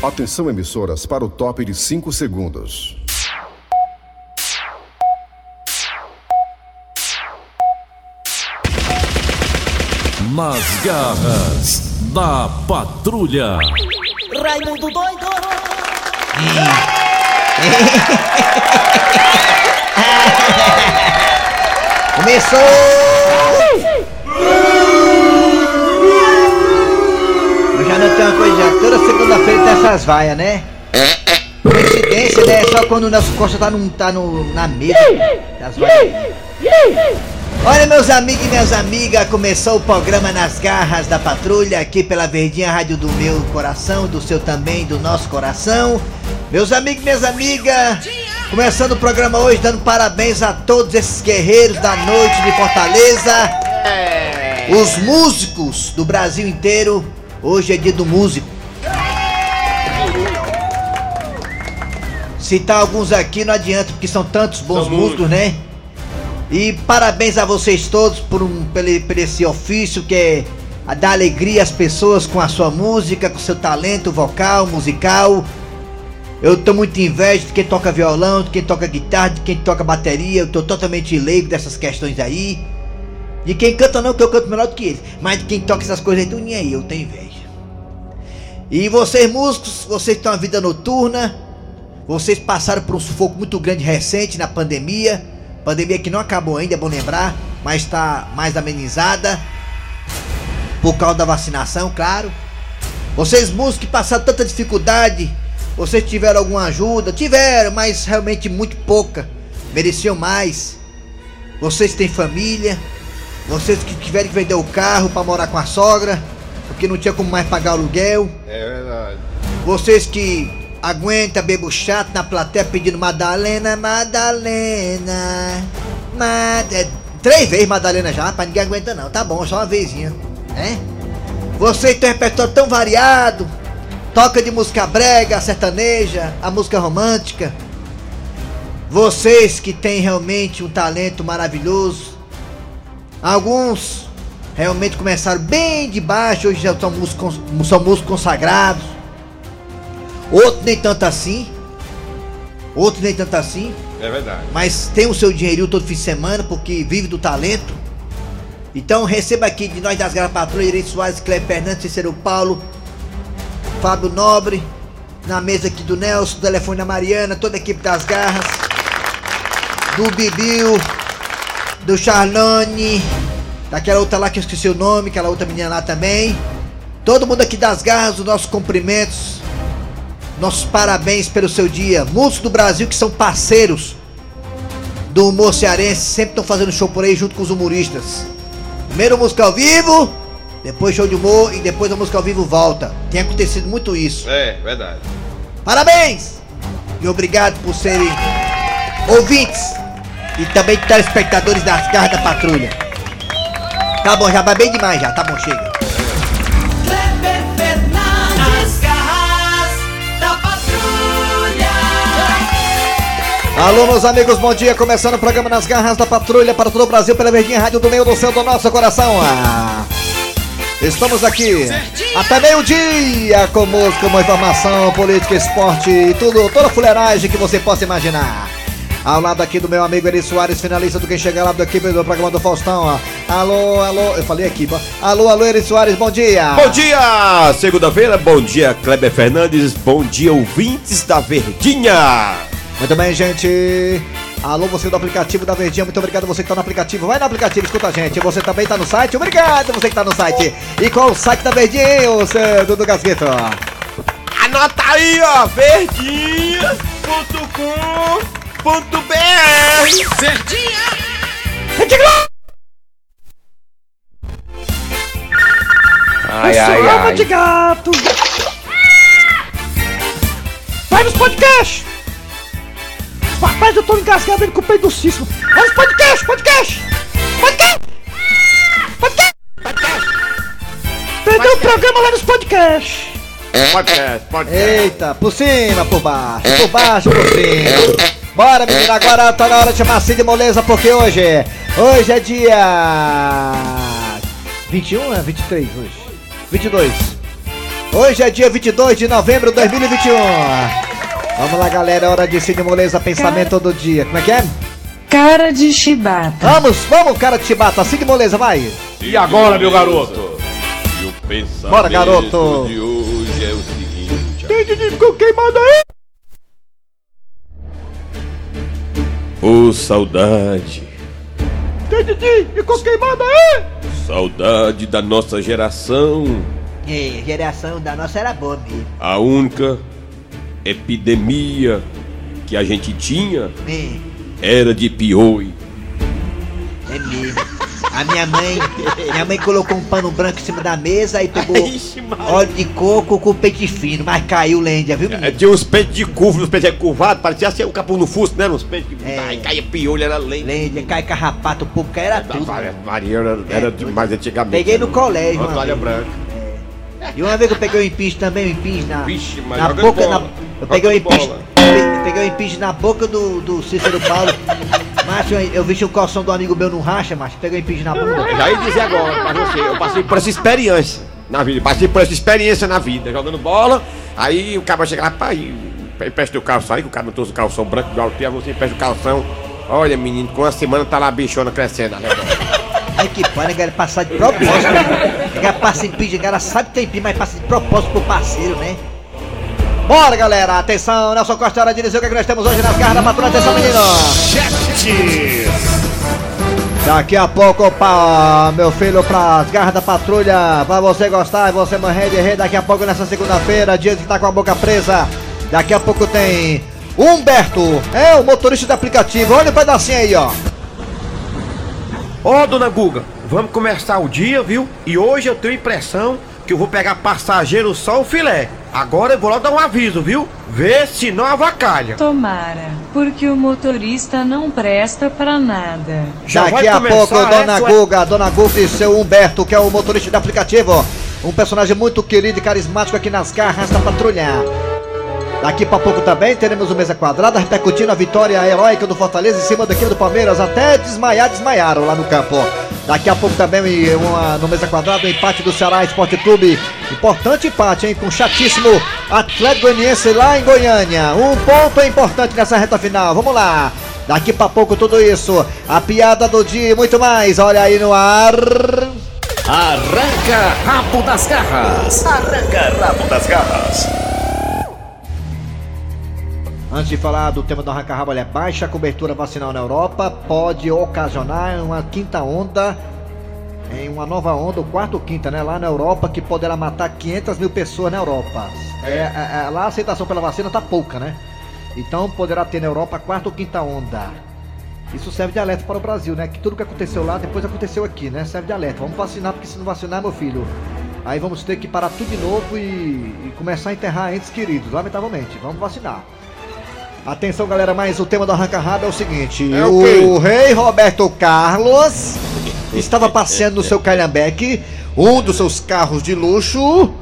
Atenção, emissoras, para o top de 5 segundos. Nas garras da patrulha. Raimundo doido! Começou! Tenho uma coisa, já. toda segunda-feira tem essas vaias, né? Coincidência, né? Só quando o Nelson Costa tá, no, tá no, na mesa das vaias. Olha, meus amigos e minhas amigas, começou o programa Nas Garras da Patrulha, aqui pela Verdinha Rádio do meu coração, do seu também, do nosso coração. Meus amigos e minhas amigas, começando o programa hoje, dando parabéns a todos esses guerreiros da noite de Fortaleza. Os músicos do Brasil inteiro, hoje é dia do músico. Citar alguns aqui não adianta, porque são tantos bons músicos, né? E parabéns a vocês todos por, um, por, por esse ofício que é a dar alegria às pessoas com a sua música, com seu talento vocal, musical. Eu tô muito inveja de quem toca violão, de quem toca guitarra, de quem toca bateria. Eu tô totalmente leigo dessas questões aí. De quem canta não, que eu canto melhor do que eles. Mas de quem toca essas coisas aí, nem aí, eu tenho inveja. E vocês músicos, vocês têm uma vida noturna. Vocês passaram por um sufoco muito grande recente na pandemia. Pandemia que não acabou ainda, é bom lembrar, mas está mais amenizada. Por causa da vacinação, claro. Vocês músicos que passaram tanta dificuldade, vocês tiveram alguma ajuda? Tiveram, mas realmente muito pouca. Mereciam mais. Vocês têm família. Vocês que tiveram que vender o carro para morar com a sogra, porque não tinha como mais pagar o aluguel. É verdade. Vocês que aguenta bebo chato na plateia pedindo Madalena, Madalena. Mad... É, três vezes Madalena já, pra ninguém aguenta não. Tá bom, só uma vezinha. Né? Você tem um repertório tão variado. Toca de música brega, sertaneja, a música romântica. Vocês que têm realmente um talento maravilhoso. Alguns realmente começaram bem de baixo, hoje já são músicos, são músicos consagrados. Outro nem tanto assim. Outro nem tanto assim. É verdade. Mas tem o seu dinheirinho todo fim de semana porque vive do talento. Então receba aqui de nós das Garras Patrulha, Irene Soares, Cleber Fernandes, Cícero Paulo, Fábio Nobre, na mesa aqui do Nelson, telefone da Mariana, toda a equipe das garras, do Bibiu, do Charlone, daquela outra lá que eu esqueci o nome, aquela outra menina lá também. Todo mundo aqui das garras, os nossos cumprimentos nossos parabéns pelo seu dia. Músicos do Brasil que são parceiros do humor cearense, sempre estão fazendo show por aí junto com os humoristas. Primeiro música ao vivo, depois show de humor e depois a música ao vivo volta. Tem acontecido muito isso. É, verdade. Parabéns! E obrigado por serem ouvintes e também telespectadores das garras da patrulha. Tá bom, já vai bem demais já, tá bom, chega. Kleber Fernandes, garras da patrulha. Alô, meus amigos, bom dia. Começando o programa Nas Garras da Patrulha para todo o Brasil, pela Verdinha Rádio do meio do céu do nosso coração. Ah, estamos aqui até meio-dia com música, com informação, política, esporte e tudo, toda a fuleiragem que você possa imaginar. Ao lado aqui do meu amigo Eri Soares, finalista do Quem Chega Lá da equipe do programa do Faustão. ó. Alô, alô, eu falei ó. Alô, alô, Eri Soares, bom dia. Bom dia, segunda-feira, bom dia Kleber Fernandes, bom dia ouvintes da Verdinha. Muito bem, gente. Alô, você do aplicativo da Verdinha, muito obrigado você que tá no aplicativo. Vai no aplicativo, escuta a gente. Você também tá no site? Obrigado você que tá no site. E qual o site da Verdinha, hein, ô seu Dudu Gasgueto? Anota aí, ó, verdinha.com.br Verdinha. Ai, ai, Alma ai. de gato! Vai nos podcasts! Rapaz, eu tô engasgado ele com o peito do cisco. Vai nos podcasts, podcast! Podcast! Podcast! Perdeu o programa lá nos podcasts! Podcast, podcast. Eita, por cima, por baixo, por baixo, por cima. Bora, menina, agora tá na hora de chamar Cid Moleza, porque hoje, hoje é dia 21, é 23 hoje? 22. Hoje é dia 22 de novembro de 2021. Vamos lá, galera. É hora de Cid Moleza, pensamento todo dia. Como é que é? Cara de chibata. Vamos, vamos, cara de chibata. Cid Moleza, vai. E agora, meu garoto? E o pensamento Bora, garoto. de hoje é o seguinte. Tem Didi ficou queimado aí? Ô saudade, Tem Didi ficou queimado aí? Saudade da nossa geração. É, geração da nossa era boa mesmo. A única epidemia que a gente tinha É, era de pioi. é mesmo. A minha mãe, minha mãe colocou um pano branco em cima da mesa e pegou óleo de coco com peixe fino, mas caiu lêndia, viu, É, menino? tinha uns peitos de curva, uns peitos curvados, parecia ser um capuz no fusto, né? Uns peitos que É. ai, caía piolho, era lento. Lêndia, cai carrapato, o povo era tudo. Maria era, era demais antigamente. Peguei no né? colégio, Uma uma toalha branca. E uma vez que eu peguei o impinge também, o impinge na, Vixe, mas na boca, bola. na, eu peguei o eu peguei o impinge na boca do, do Cícero Paulo. Márcio, eu, vi o calção do amigo meu no racha, mas peguei o impinge na bunda. Já ia dizer agora pra você, eu passei por essa experiência na vida, passei por essa experiência na vida, jogando bola, aí o cara chega lá, pai, empresta o calção aí, que o cara não trouxe o calção branco do alto, aí você empresta o calção. Olha, menino, com uma semana tá lá a bichona crescendo. né? Ai que pode, galera, passar de propósito. né? Galera passa impinge, galera sabe que tem mas passa de propósito pro parceiro, né? Bora, galera, atenção, Nelson Costa, hora de dizer o que, é que nós temos hoje nas garras da patrulha, atenção, menino! Daqui a pouco, pá, meu filho, pras garras da patrulha, pra você gostar e você morrer de rir. Daqui a pouco, nessa segunda-feira, dia que tá com a boca presa. Daqui a pouco tem Humberto, é o motorista do aplicativo. Olha o pedacinho aí, ó. Ó, dona Guga, vamos começar o dia, viu? E hoje eu tenho impressão que eu vou pegar passageiro só o filé. Agora eu vou lá dar um aviso, viu? Vê se não avacalha. Tomara, porque o motorista não presta pra nada. Já Daqui a começar, pouco, é, Dona sua- Guga, Dona Guga e seu Humberto, que é o motorista do aplicativo. Um personagem muito querido e carismático aqui nas garras da patrulha. Daqui pra pouco também teremos o Mesa Quadrada repercutindo a vitória heróica do Fortaleza em cima da equipe do Palmeiras. Até desmaiar, desmaiaram lá no campo. Daqui a pouco também uma, no Mesa Quadrada o empate do Ceará Esporte Clube. Importante empate, hein? Com chatíssimo Atlético Goianiense lá em Goiânia. Um ponto é importante nessa reta final. Vamos lá. Daqui pra pouco tudo isso. A piada do dia e muito mais. Olha aí no ar. Arranca rabo das garras. Arranca rabo das garras. Antes de falar do tema do arranca-rabo, olha, baixa cobertura vacinal na Europa pode ocasionar uma quinta onda, em uma nova onda, ou quarta ou quinta, né? Lá na Europa, que poderá matar 500 mil pessoas na Europa. É, é, é, lá a aceitação pela vacina tá pouca, né? Então poderá ter na Europa a quarta ou quinta onda. Isso serve de alerta para o Brasil, né? Que tudo que aconteceu lá, depois aconteceu aqui, né? Serve de alerta. Vamos vacinar, porque se não vacinar, meu filho, aí vamos ter que parar tudo de novo e, e começar a enterrar entes queridos, lamentavelmente. Vamos vacinar. Atenção, galera, mas o tema do Arranca Rabo é o seguinte: É o, o rei Roberto Carlos estava passeando no seu Calhambeque, um dos seus carros de luxo.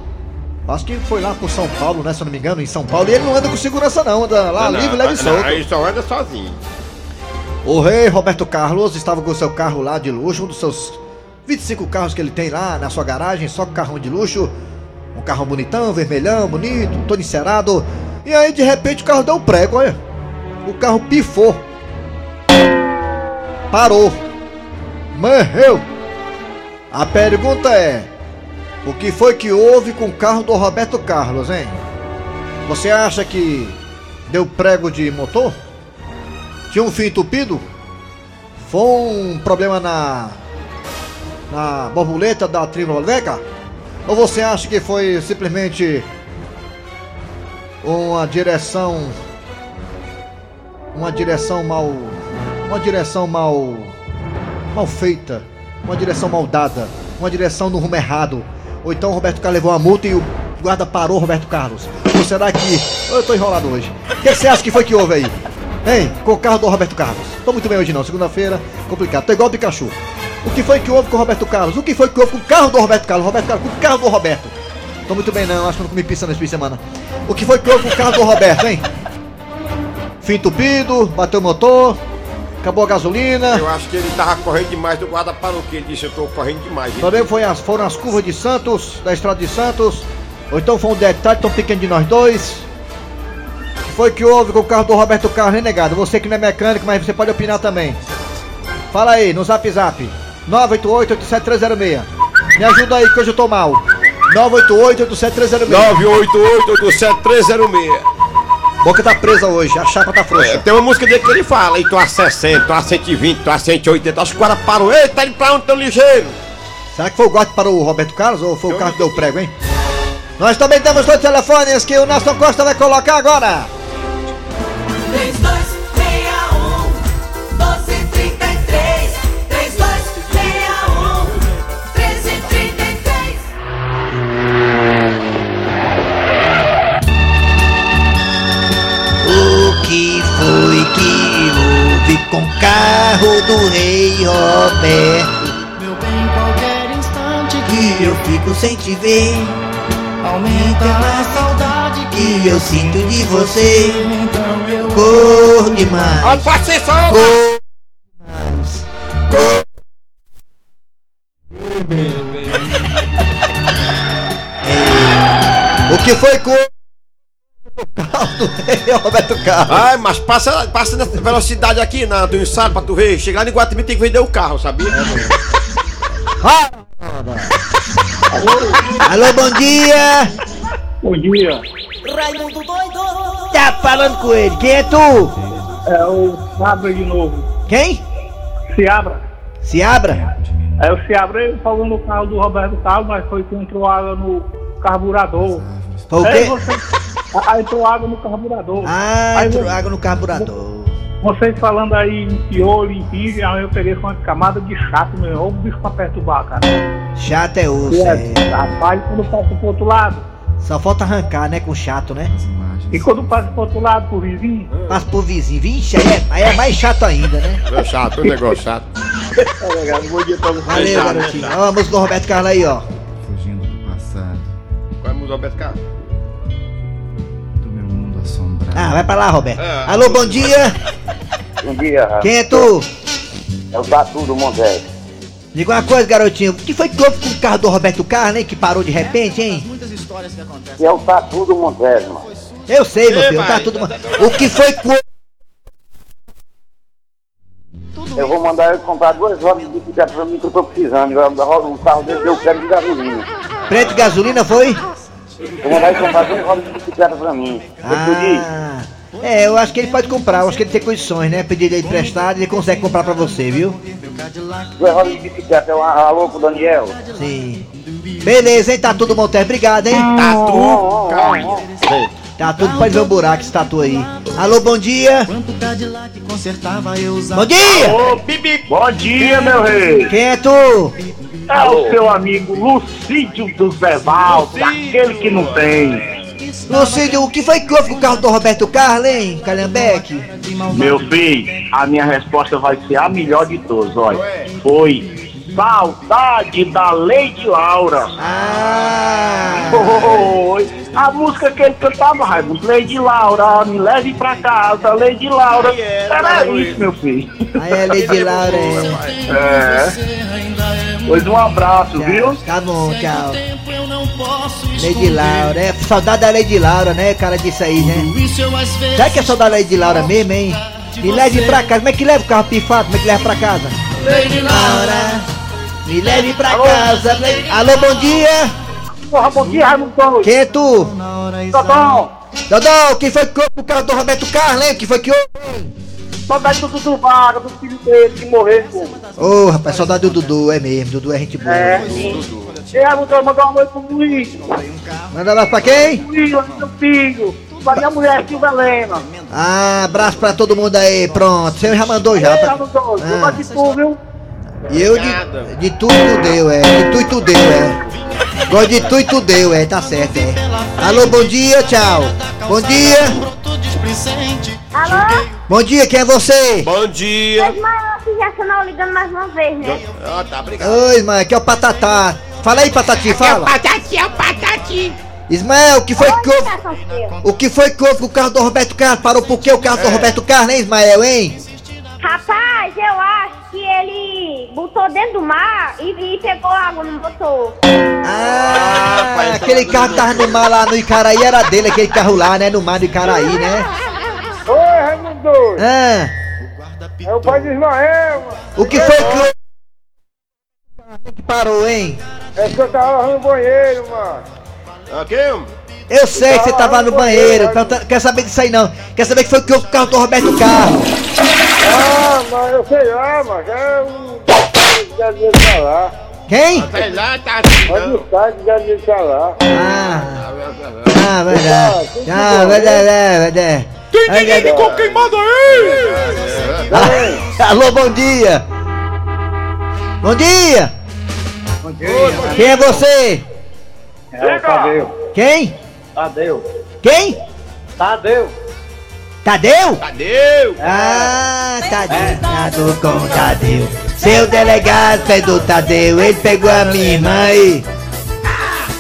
Acho que foi lá por São Paulo, né? Se eu não me engano, em São Paulo. E ele não anda com segurança, não, anda lá Não, livre, leve e solto. Aí só anda sozinho. O rei Roberto Carlos estava com o seu carro lá de luxo, um dos seus 25 carros que ele tem lá na sua garagem, só com carrão de luxo. Um carro bonitão, vermelhão, bonito, todo encerado. E aí de repente o carro deu um prego, olha. O carro pifou. Parou. Morreu. A pergunta é: o que foi que houve com o carro do Roberto Carlos, hein? Você acha que deu prego de motor? Tinha um fio entupido? Foi um problema na. na borboleta da Trivoloveca? Ou você acha que foi simplesmente uma direção. uma direção mal. uma direção mal. mal feita, uma direção mal dada, uma direção no rumo errado? Ou então o Roberto Carlos levou uma multa e o guarda parou Roberto Carlos? Ou será que. Eu tô enrolado hoje. O que você acha que foi que houve aí? Hein? Com o carro do Roberto Carlos. Tô muito bem hoje não, segunda-feira, complicado. Tô igual o Pikachu. O que foi que houve com o Roberto Carlos? O que foi que houve com o carro do Roberto Carlos? Roberto Carlos, com o carro do Roberto. Tô muito bem não, acho que não comi pizza nesse fim de semana. O que foi que houve com o carro do Roberto, hein? Fim entupido, bateu o motor, acabou a gasolina. Eu acho que ele tava correndo demais do guarda parou que ele disse, eu tô correndo demais. Também foi as, foram as curvas de Santos, da estrada de Santos. Ou então foi um detalhe tão pequeno de nós dois? O que foi que houve com o carro do Roberto Carlos, hein, negado? Você que não é mecânico, mas você pode opinar também. Fala aí, no zap zap. 988-87306. Me ajuda aí que hoje eu tô mal. 988-87306. 988-87306. Boca tá presa hoje, a chapa tá É, frouxa. tem uma música dele que ele fala, e tô a 60, tô a 120, tô a 180, acho que o cara parou, ei, tá indo pra onde tão ligeiro? Será que foi o gosto para o Roberto Carlos ou foi o carro que deu prego, hein? Nós também temos dois telefones que o Nelson Costa vai colocar agora. Com o carro do rei Roberto? Meu bem, qualquer instante Que eu fico sem te ver, aumenta a saudade que eu sinto de você. então eu Cor demais. Olha, só. Cor demais. Cor. É. O que foi com o carro do rei Roberto Carlos? Ai, mas passa, passa nessa velocidade aqui na, do ensaio pra tu ver. Chegar lá em Guatemi tem que vender o carro, sabia? Ah! Alô, bom dia! Bom dia, Raimundo doido Tá falando com ele, quem é tu? é o Seabra de novo. Quem? Seabra. Se abra? É o Seabra ele falou no carro do Roberto Carlos, mas foi que entrou água no carburador. Foi o Aí quê? você. Aí entrou água no carburador. Ah, aí entrou água no carburador. Vocês falando aí em piolho, em pinge, aí eu peguei com uma camada de chato, meu. Ô bicho pra perturbar, cara. Chato é osso, É, é. rapaz, quando passa pro outro lado. Só falta arrancar, né, com chato, né? E quando passa pro outro lado, pro vizinho. Passa pro vizinho. Vixe, aí é, aí é mais chato ainda, né? É chato, o negócio chato. É legal, bom dia pra vocês. Valeu, chato, garotinho. Ó, a música do Roberto Carlos aí, ó. Fugindo do passado, Qual é o Roberto Carlos? Ah, vai pra lá, Roberto. É. Alô, bom dia. Bom dia, Quem é tu? É o Tatu do Montes. Diga uma coisa, garotinho. O que foi que houve com o carro do Roberto Carlos, hein? Que parou de repente, hein? E é o Tatu do Montes, mano. Eu sei, meu filho. Tá vai. tudo... O que foi que houve? Eu vou mandar ele comprar duas rodas de bicicleta pra mim que eu tô precisando. Eu- O carro dele deu crédito de gasolina. Preto de gasolina, foi? Vou mandar ele comprar duas rodas de bicicleta pra mim. Ah... É, eu acho que ele pode comprar. Eu acho que ele tem condições, né? Pedir ele emprestado e ele consegue comprar pra você, viu? Duas rodas de bicicleta. É um alô pro Daniel. Sim. Beleza, hein? Tá tudo Montes. Obrigado, hein? Tatu, calma. Tá tudo pode ver o buraco esse tatu aí. Alô, bom dia. Bom dia! Ô, Bibi. Bom dia, meu rei. Quem é tu? É o seu amigo Lucídio do Zeval, aquele que não tem. Lucídio, o que foi que houve com o carro do Roberto Carlos, hein? Calhambeque? Meu filho, a minha resposta vai ser a melhor de todas, olha. Foi saudade da Lady Laura. Ah! Foi. A música que ele cantava, Raimundo, Lady Laura, me leve pra casa, Lady Laura. Era isso, meu filho. Aí é Lady Laura. é. É. Pois um abraço, viu? Tchau. Tá bom, tchau. Lady Laura, é saudade da Lady Laura, né? Cara disse aí, né? Será que é saudade da Lady Laura mesmo, hein? Me leve pra casa. Como é que leva o carro pifado? Como é que leva pra casa? Lady Laura, me leve pra casa. Lady- Alô, bom dia. Porra, bom dia, Raimundo. Quem é tu? Tá bom? Dodô, o que foi que o carro do Roberto Carlos, hein? O que foi que houve? Saudade do Dudu Vaga, do filho dele que morreu. pô. Ô, rapaz, saudade do Dudu, é mesmo. Dudu é gente boa. É, sim. E Raimundo, mandar uma noite pro Luiz. Manda lá pra quem? Luiz, meu filho. Pra minha mulher, Silvia Helena. Ah, abraço pra todo mundo aí, pronto. Você já mandou já. Raimundo, eu Ah. de tu, viu? E eu de, de tu e tu deu, é. De tu e tu deu, é. Gosto de tu e tu deu, é. Tá certo, é. Alô, bom dia, tchau. Bom dia. Alô? Bom dia, quem é você? Bom dia. Ismael, que já sonou ligando mais uma vez, né? Ah, tá, obrigado. Oi, mãe, aqui é o Patatá. Fala aí, Patati, fala. Patati, é o Patati. Ismael, o que foi que houve? O que foi que houve com o carro do Roberto Carlos? Parou por quê o carro do Roberto Carlos, hein, Ismael, hein? Rapaz, eu acho que botou dentro do mar e, e pegou água no motor. Ah, aquele carro que tava no mar lá no Icaraí era dele, aquele carro lá, né? No mar do Icaraí, né? Oi, Raimundo! Ah, É o pai de Ismael, mano. o que foi que o que parou, hein? É que eu tava no banheiro, mano. Aqui, Eu sei que você tava no banheiro, perguntando- quer saber disso aí não. Quer saber que foi que o carro do Roberto Carlos. Ah, mas eu sei lá, mas é um. Já devia estar lá. Quem? Sei lá, tá Mas o site já devia estar lá. Ah, ah, verdade. Ah, verdade, é, verdade. Tem ninguém de coco queimado aí! Ah, Alô, bom dia! Bom dia! Bom dia. Quem é você? É o Tadeu. Quem? Tadeu. Quem? Tadeu. Tadeu? Tadeu! Ah, Tadeu. Tadeu com Tadeu. Seu delegado fez do Tadeu, ele pegou a minha irmã aí.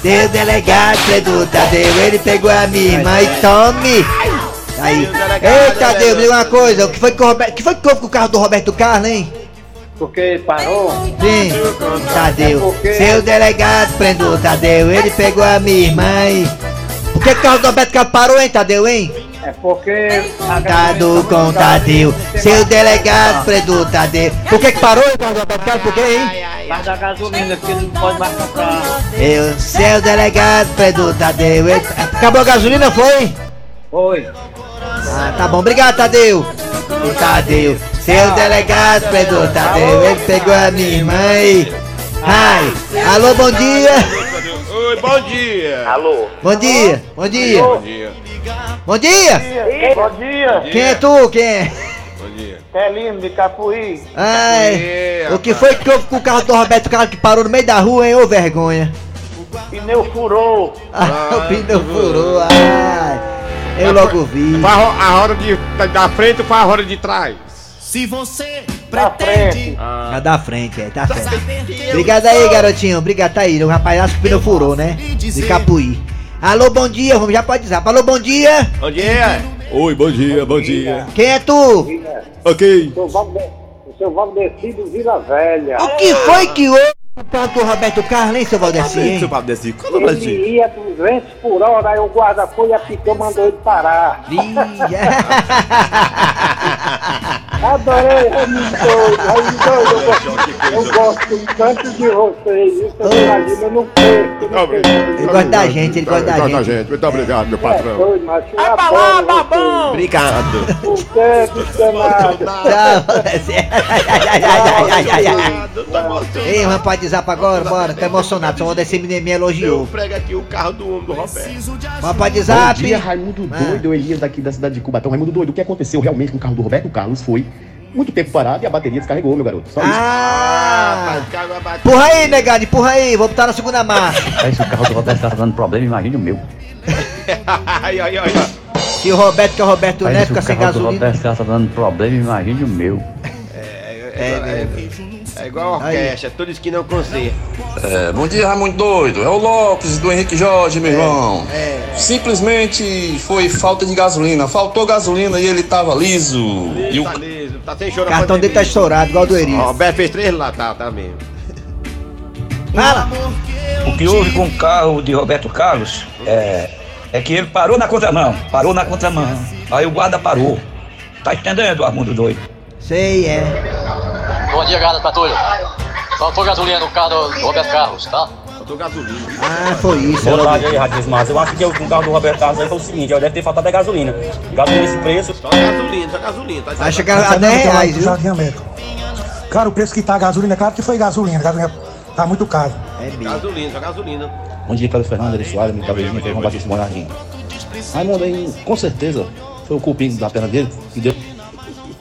Seu delegado fez do Tadeu, ele pegou a minha irmã e tome. Aí. Ei, Tadeu, me diga uma coisa, o que foi que o Roberto, que foi que houve com o carro do Roberto Carlos, hein? Porque parou? Sim, Tadeu. Seu delegado prendeu o Tadeu, ele pegou a minha irmã e... Por que o carro do Roberto Carlos parou, hein, Tadeu, hein? É porque. Tadeu com Tadeu, seu delegado prendeu o Tadeu. Por que que parou, hein, o carro do Roberto Carlos? Por quê, hein? Vai dar gasolina, porque não pode mais comprar. Eu, seu delegado prendeu o Tadeu. Acabou a gasolina, foi? Foi. Ah, tá bom, obrigado, Tadeu. O Tadeu, seu delegado prendeu o Tadeu, ele pegou a minha irmã e... Ai, alô, bom dia. Oi, bom dia! Alô? Bom dia, bom dia. Bom dia! Bom dia. Bom dia. Quem é tu? Quem é? Bom dia! Telino de Capuí. Ai, o que foi que houve com o carro do Roberto Carlos que parou no meio da rua, hein? Ô vergonha. Pneu furou. Ah, o pneu furou, ai. Eu logo vi. A ro- a roda de, da, da frente ou faz a roda de trás? Se você Na frente. Tá da frente, é, tá frente. Obrigado aí, garotinho. Obrigado, tá aí. O rapaz acho que o pneu furou, né? De Capuí. Alô, bom dia, vamos já pode dizer. Alô, bom dia. Bom dia! Oi, bom dia, bom dia. Quem é tu? Ok. O seu Valdecido Vila Velha. O que foi que houve com o do Roberto Carlos, hein, seu Valdeci, hein? Seu pra gente. Ele ia 200 por hora, aí o guarda-folha apitou, mandou ele parar. Adorei, Raimundo doido, Raimundo doido, eu gosto, eu gosto tanto de vocês, isso eu imagino, eu não perco. Ele gosta da gente, ele gosta da gente. gente. Muito obrigado, meu É patrão. doido, mas eu adoro vocês. Obrigado! Por que descanado? Tchau, Valdeci. Ei, vamos pode dizer pra agora, bora. Tô emocionado, só o Valdeci me, elogiou. Prega aqui o carro do homem do Roberto. Vamos pode dizer. Bom dia, Raimundo Ah. Doido, Elias daqui da cidade de Cubatão. Raimundo Doido, o que aconteceu realmente com o carro do Roberto Carlos foi muito tempo parado e a bateria descarregou, meu garoto. Só isso. Ah! Empurra aí, negado, empurra aí, vou botar na segunda marcha. Aí se o carro do Roberto tá dando problema, imagine o meu. ai, ai, ai, ai. Se o Roberto, que é o Roberto Aí Neto, se fica o sem carro do gasolina. Roberto tá dando problema, imagine o meu. É, é igual a orquestra, todos que não consertam. É, bom dia, Raimundo Doido. É o Lopes do Henrique Jorge, meu irmão. Simplesmente foi falta de gasolina. Faltou gasolina e ele tava liso. E o Tá liso, tá sem choro O cartão dele tá estourado, igual do Eri. Ó, O Roberto fez três lá, tá, tá mesmo. Fala! O que houve com o carro de Roberto Carlos é, é que ele parou na contramão. Parou na contramão. Aí o guarda parou. Tá entendendo, Armundo Doido? Sei, é. Bom dia, galera patrulha. Faltou gasolina no carro do Roberto Carlos, tá? Faltou gasolina. Ah, foi isso. Boa eu tarde aí, Mas eu acho que o carro do Roberto Carlos aí foi o seguinte, ó, deve ter faltado a gasolina. Gasolina esse preço. Só gasolina, só gasolina. Tá, Vai chegar a 10 reais, viu? Cara, o preço que tá a gasolina, claro que foi gasolina. Gasolina tá muito caro. É mesmo. Gasolina, só gasolina. Bom dia, Carlos Fernando, Soares, meu cabelinho, que é Batista Monardim. Raimundo aí, com certeza, foi o cupim da perna dele que deu.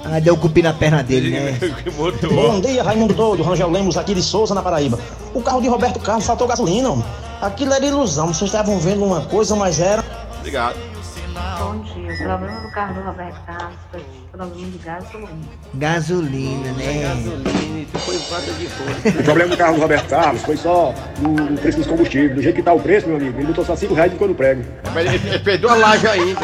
Ah, deu cupim na perna dele, né? Bom dia, Raimundo Doido, Rangel Lemos aqui de Souza, na Paraíba. O carro de Roberto Carlos faltou gasolina, homem. Aquilo era ilusão, vocês estavam vendo uma coisa, mas era. Obrigado. Bom dia. O problema do carro do Roberto Carlos foi problema de gasolina. Gasolina, né? Gasolina, isso foi falta de força. O problema do carro do Roberto Carlos foi só o, o preço dos combustíveis. Do jeito que tá o preço, meu amigo, ele botou só 5 reais de quando prego. Mas ele, ele perdeu a laje ainda.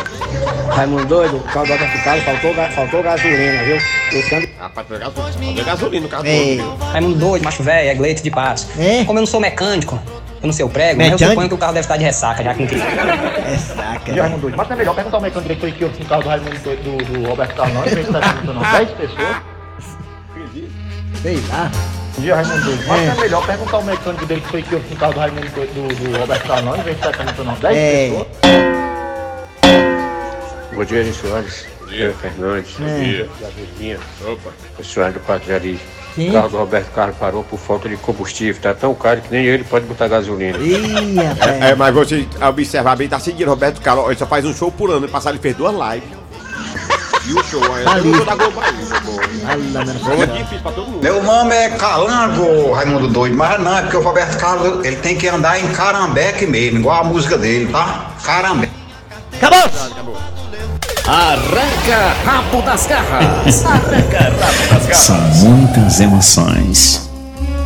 Raimundo doido, o carro do Roberto Carlos faltou, faltou gasolina, viu? Esse ano- Rapaz, foi gasolina, faltou gasolina no carro É. todo. Raimundo doido, macho velho, é Gleito de Patos. Como eu não sou mecânico, eu não sei o prego, mas eu suponho que o carro deve estar de ressaca, já que não queria. É saca. E Raimundo. Mas não é melhor perguntar ao mecânico direito que eu no carro do Raimundo do, do Roberto Carlos, não, em vez de estar perguntando não. 10 pessoas. Sei lá. Dia, Raimundo doido. Mas não é melhor perguntar ao mecânico dele que foi que eu no carro do Raimundo do, do Roberto Carlos, não, em vez de estar perguntando não. 10 É. pessoas. Bom dia, Soares. Bom dia, Fernandes. Bom dia. Javezinha. Opa. O Soares do Patrari. Sim. O carro do Roberto Carlos parou por falta de combustível. Tá tão caro que nem ele pode botar gasolina. Ih. É, é, mas você observar bem, tá seguindo Roberto Carlos, ele só faz um show por ano, ano passado ele fez duas lives. E o show, Tá ali. o show da Globo aí, meu nome é Calango, Raimundo Doido, mas não, é porque o Roberto Carlos ele tem que andar em carambeque mesmo, igual a música dele, tá? Carambeque. Acabou! Arranca rabo das garras. Arranca rabo das garras. São muitas emoções.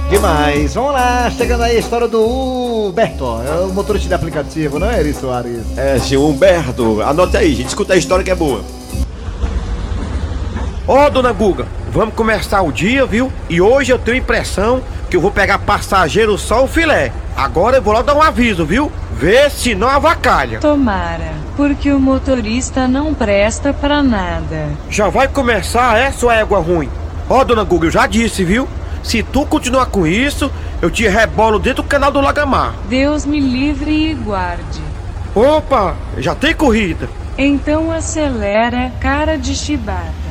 Demais. Vamos lá. Chegando aí a história do Humberto. É o motorista de aplicativo, não é, Eri Soares? É, Humberto, anote aí, gente, escuta a história que é boa. Ô, dona Guga, vamos começar o dia, viu? E hoje eu tenho a impressão que eu vou pegar passageiro só o filé. Agora eu vou logo dar um aviso, viu? Vê se não avacalha. Tomara, porque o motorista não presta pra nada. Já vai começar, sua égua ruim? Ó, dona Guga, eu já disse, viu? Se tu continuar com isso, eu te rebolo dentro do canal do Lagamar. Deus me livre e guarde. Opa, já tem corrida. Então acelera, cara de chibata.